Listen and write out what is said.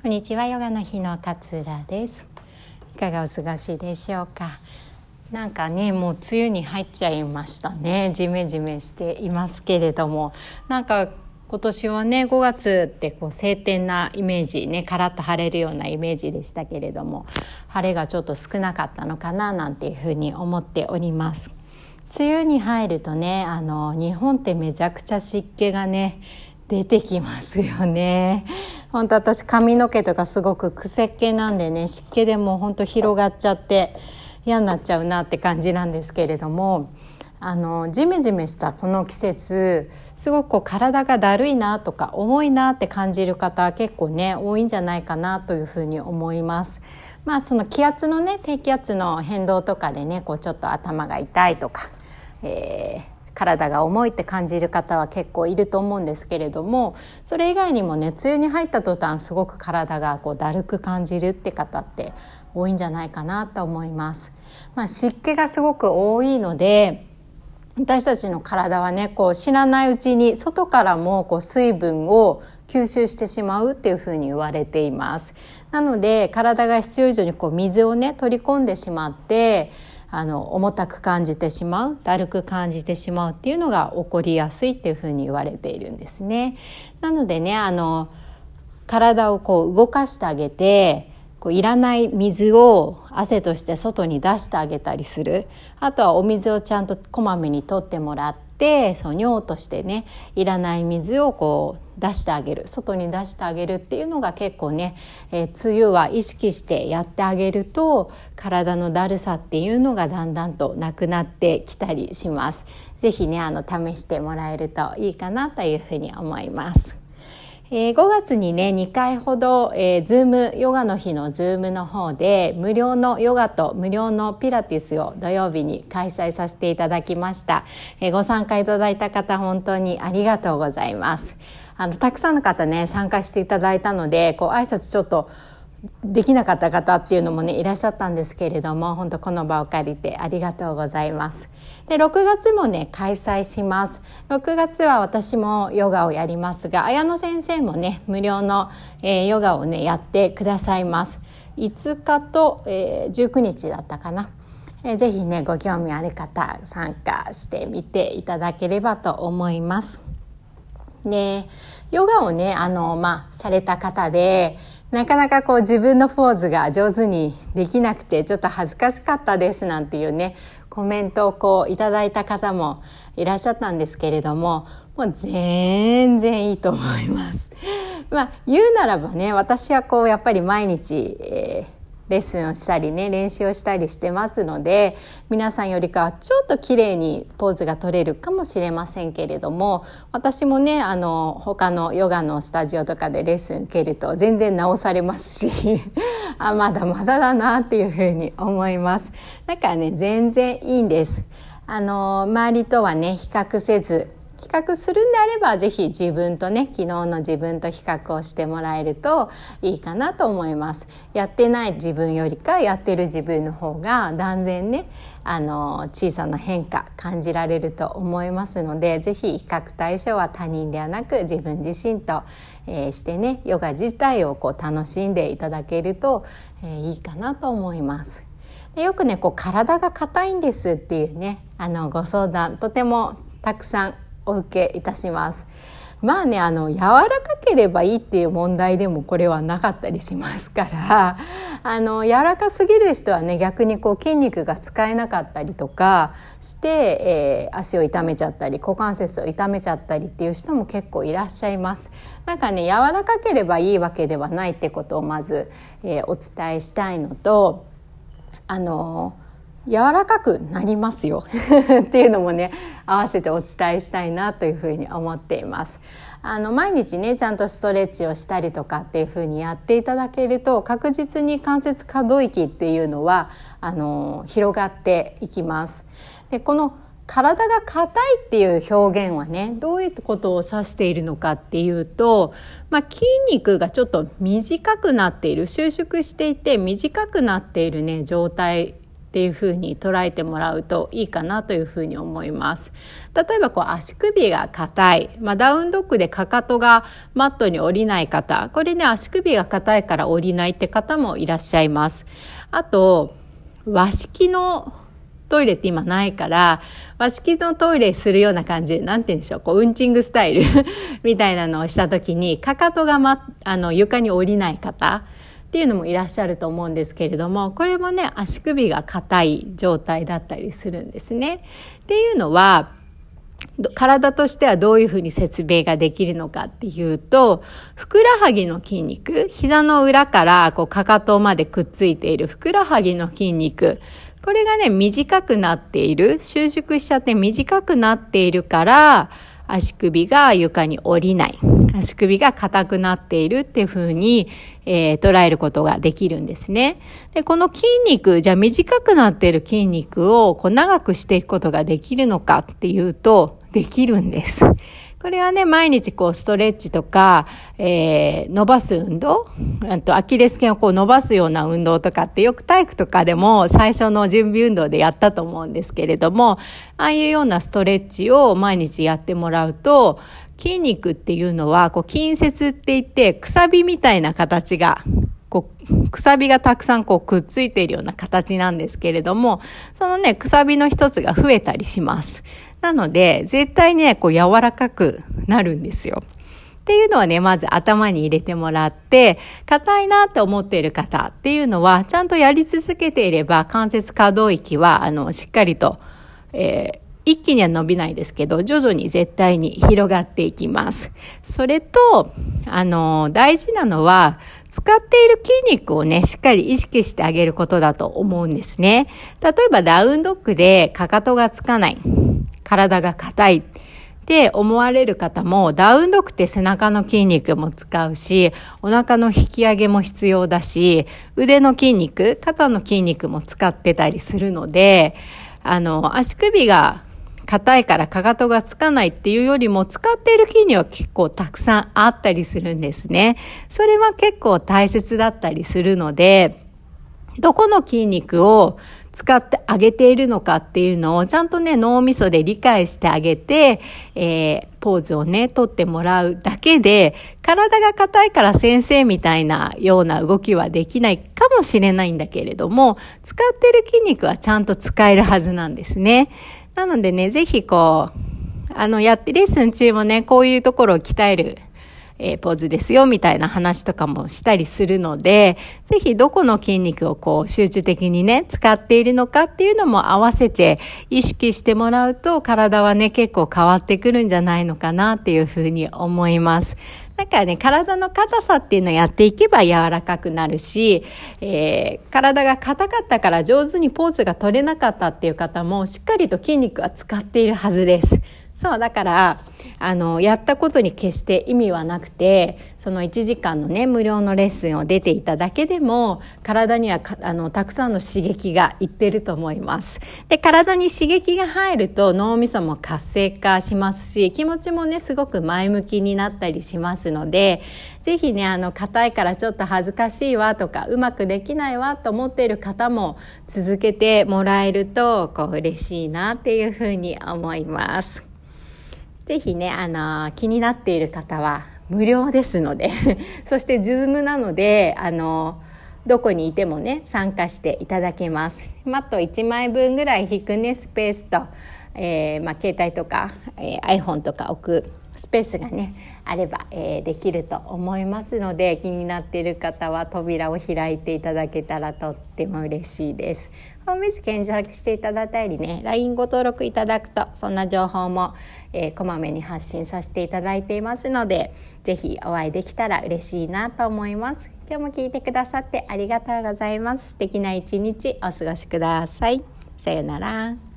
こんにちは。ヨガの日の勝浦です。いかがお過ごしでしょうか？なんかねもう梅雨に入っちゃいましたね。ジメジメしていますけれども。なんか今年はね5月ってこう晴天なイメージねカラッと晴れるようなイメージでしたけれども晴れがちょっと少なかったのかななんていうふうに思っております。梅雨に入るとねあの日本ってめちゃくちゃ湿気がね出てきますよね。本当私髪の毛とかすごく癖っ気なんでね湿気でも本当広がっちゃって嫌になっちゃうなって感じなんですけれどもあのジメジメしたこの季節すごくこう体がだるいなとか重いなって感じる方結構ね多いんじゃないかなというふうに思います。まあその気圧のね低気圧の変動とかでねこうちょっと頭が痛いとか、えー体が重いって感じる方は結構いると思うんですけれどもそれ以外にもね梅雨に入った途端すごく体がこうだるく感じるって方って多いんじゃないかなと思います。まあ、湿気がすごく多いので私たちの体はねこう知らないうちに外からもこう水分を吸収してしまうっていうふうに言われていますなので体が必要以上にこう水をね取り込んでしまってあの重たく感じてしまうだるく感じてしまうっていうのが起こりやすいっていうふうに言われているんですね。なのでねあの体をこう動かしてあげてこういらない水を汗として外に出してあげたりするあとはお水をちゃんとこまめにとってもらってそう尿としてねいらない水をこう出してあげる外に出してあげるっていうのが結構ね、えー、梅雨は意識してやってあげると体のだるさっていうのがだんだんとなくなってきたりします。ぜひねあの試してもらえるといいかなというふうに思います。えー、5月にね2回ほど、えー、 Zoom ヨガの日の Zoom の方で無料のヨガと無料のピラティスを土曜日に開催させていただきました、えー、ご参加いただいた方本当にありがとうございます。あのたくさんの方ね参加していただいたのでこう挨拶ちょっとできなかった方っていうのもねいらっしゃったんですけれども本当この場を借りてありがとうございます。で6月もね開催します。6月は私もヨガをやりますが綾野先生もね無料の、えー、ヨガをねやってくださいます。5日と、えー、19日だったかな。えー、ぜひねご興味ある方参加してみていただければと思います。でヨガをねあのまあされた方でなかなかこう自分のポーズが上手にできなくてちょっと恥ずかしかったですなんていうねコメントをこういただいた方もいらっしゃったんですけれどももう全然いいと思います。まあ言うならばね私はこうやっぱり毎日、えーレッスンをしたりね練習をしたりしてますので皆さんよりかはちょっと綺麗にポーズが取れるかもしれませんけれども私もねあの他のヨガのスタジオとかでレッスン受けると全然直されますし あまだまだだなっていうふうに思います。だからね全然いいんです。あの周りとはね比較せず比較するんであればぜひ自分とね昨日の自分と比較をしてもらえるといいかなと思いますやってない自分よりかやってる自分の方が断然ねあの小さな変化感じられると思いますのでぜひ比較対象は他人ではなく自分自身と、えー、してねヨガ自体をこう楽しんでいただけると、えー、いいかなと思います。よくねこう体が硬いんですっていうねあのご相談とてもたくさんお受けいたします。まあねあの柔らかければいいっていう問題でもこれはなかったりしますから あの柔らかすぎる人はね逆にこう筋肉が使えなかったりとかして、えー、足を痛めちゃったり股関節を痛めちゃったりっていう人も結構いらっしゃいます。なんかね柔らかければいいわけではないってことをまず、えー、お伝えしたいのとあのー柔らかくなりますよ っていうのもね合わせてお伝えしたいなというふうに思っています。あの毎日ねちゃんとストレッチをしたりとかっていうふうにやっていただけると確実に関節可動域っていうのはあの広がっていきます。でこの体が硬いっていう表現はねどういうことを指しているのかっていうと、まあ、筋肉がちょっと短くなっている収縮していて短くなっているね状態っていうふうに捉えてもらうといいかなというふうに思います。例えばこう足首が硬い、まあ、ダウンドッグでかかとがマットに降りない方。これね足首が硬いから降りないって方もいらっしゃいます。あと和式のトイレって今ないから和式のトイレするような感じ。なんて言うんでしょう。こうウンチングスタイル。みたいなのをした時にかかとが、ま、あの床に降りない方。っていうのもいらっしゃると思うんですけれどもこれもね足首が硬い状態だったりするんですね。っていうのは体としてはどういうふうに説明ができるのかっていうとふくらはぎの筋肉膝の裏からこうかかとまでくっついているふくらはぎの筋肉これがね短くなっている収縮しちゃって短くなっているから足首が床に降りない足首が硬くなっているっていうふうに、えー、捉えることができるんですね。でこの筋肉じゃあ短くなっている筋肉をこう長くしていくことができるのかっていうとできるんです。これはね、毎日こうストレッチとか、えー、伸ばす運動、あとアキレス腱をこう伸ばすような運動とかってよく体育とかでも最初の準備運動でやったと思うんですけれども、ああいうようなストレッチを毎日やってもらうと、筋肉っていうのはこう筋節って言ってくさびみたいな形がこう、くさびがたくさんこうくっついているような形なんですけれども、そのね、くさびの一つが増えたりします。なので、絶対ね、こう柔らかくなるんですよ。っていうのはね、まず頭に入れてもらって、硬いなって思っている方っていうのは、ちゃんとやり続けていれば、関節可動域は、あの、しっかりと、えー、一気には伸びないですけど、徐々に絶対に広がっていきます。それと、あの、大事なのは、使っている筋肉をね、しっかり意識してあげることだと思うんですね。例えばダウンドッグでかかとがつかない。体が硬いって思われる方もダウンドッグって背中の筋肉も使うしお腹の引き上げも必要だし腕の筋肉肩の筋肉も使ってたりするのであの足首が硬いからかかとがつかないっていうよりも使っている筋肉は結構たくさんあったりするんですね。それは結構大切だったりするのでどこの筋肉を使ってあげているのかっていうのをちゃんとね脳みそで理解してあげて、えー、ポーズをね取ってもらうだけで体が硬いから先生みたいなような動きはできないかもしれないんだけれども使ってる筋肉はちゃんと使えるはずなんですね。なのでね、ぜひこう、あの、やって、レッスン中もね、こういうところを鍛えるえー、ポーズですよみたいな話とかもしたりするので、ぜひどこの筋肉をこう集中的にね、使っているのかっていうのも合わせて意識してもらうと体はね、結構変わってくるんじゃないのかなっていうふうに思います。だかね、体の硬さっていうのをやっていけば柔らかくなるし、えー、体が硬かったから上手にポーズが取れなかったっていう方もしっかりと筋肉は使っているはずです。そうだからあのやったことに決して意味はなくてその1時間のね無料のレッスンを出ていただけでも体にはあのたくさんの刺激がいってると思いますで体に刺激が入ると脳みそも活性化しますし気持ちもねすごく前向きになったりしますので是非ねあの硬いからちょっと恥ずかしいわとかうまくできないわと思っている方も続けてもらえるとこう嬉しいなっていうふうに思います。ぜひね、あの、気になっている方は無料ですので そしてズームなので、あの、どこにいてもね、参加していただけます。マット1枚分ぐらい引くね、スペースと、えー、まあ、携帯とか、えー、iPhone とか置くスペースがねあれば、えー、できると思いますので気になっている方は扉を開いていただけたらとっても嬉しいですホームページ検索していただいたりね LINE ご登録いただくとそんな情報も、えー、こまめに発信させていただいていますので是非お会いできたら嬉しいなと思います。今日も聞いてくださってありがとうございます。素敵な一日お過ごしください。さようなら。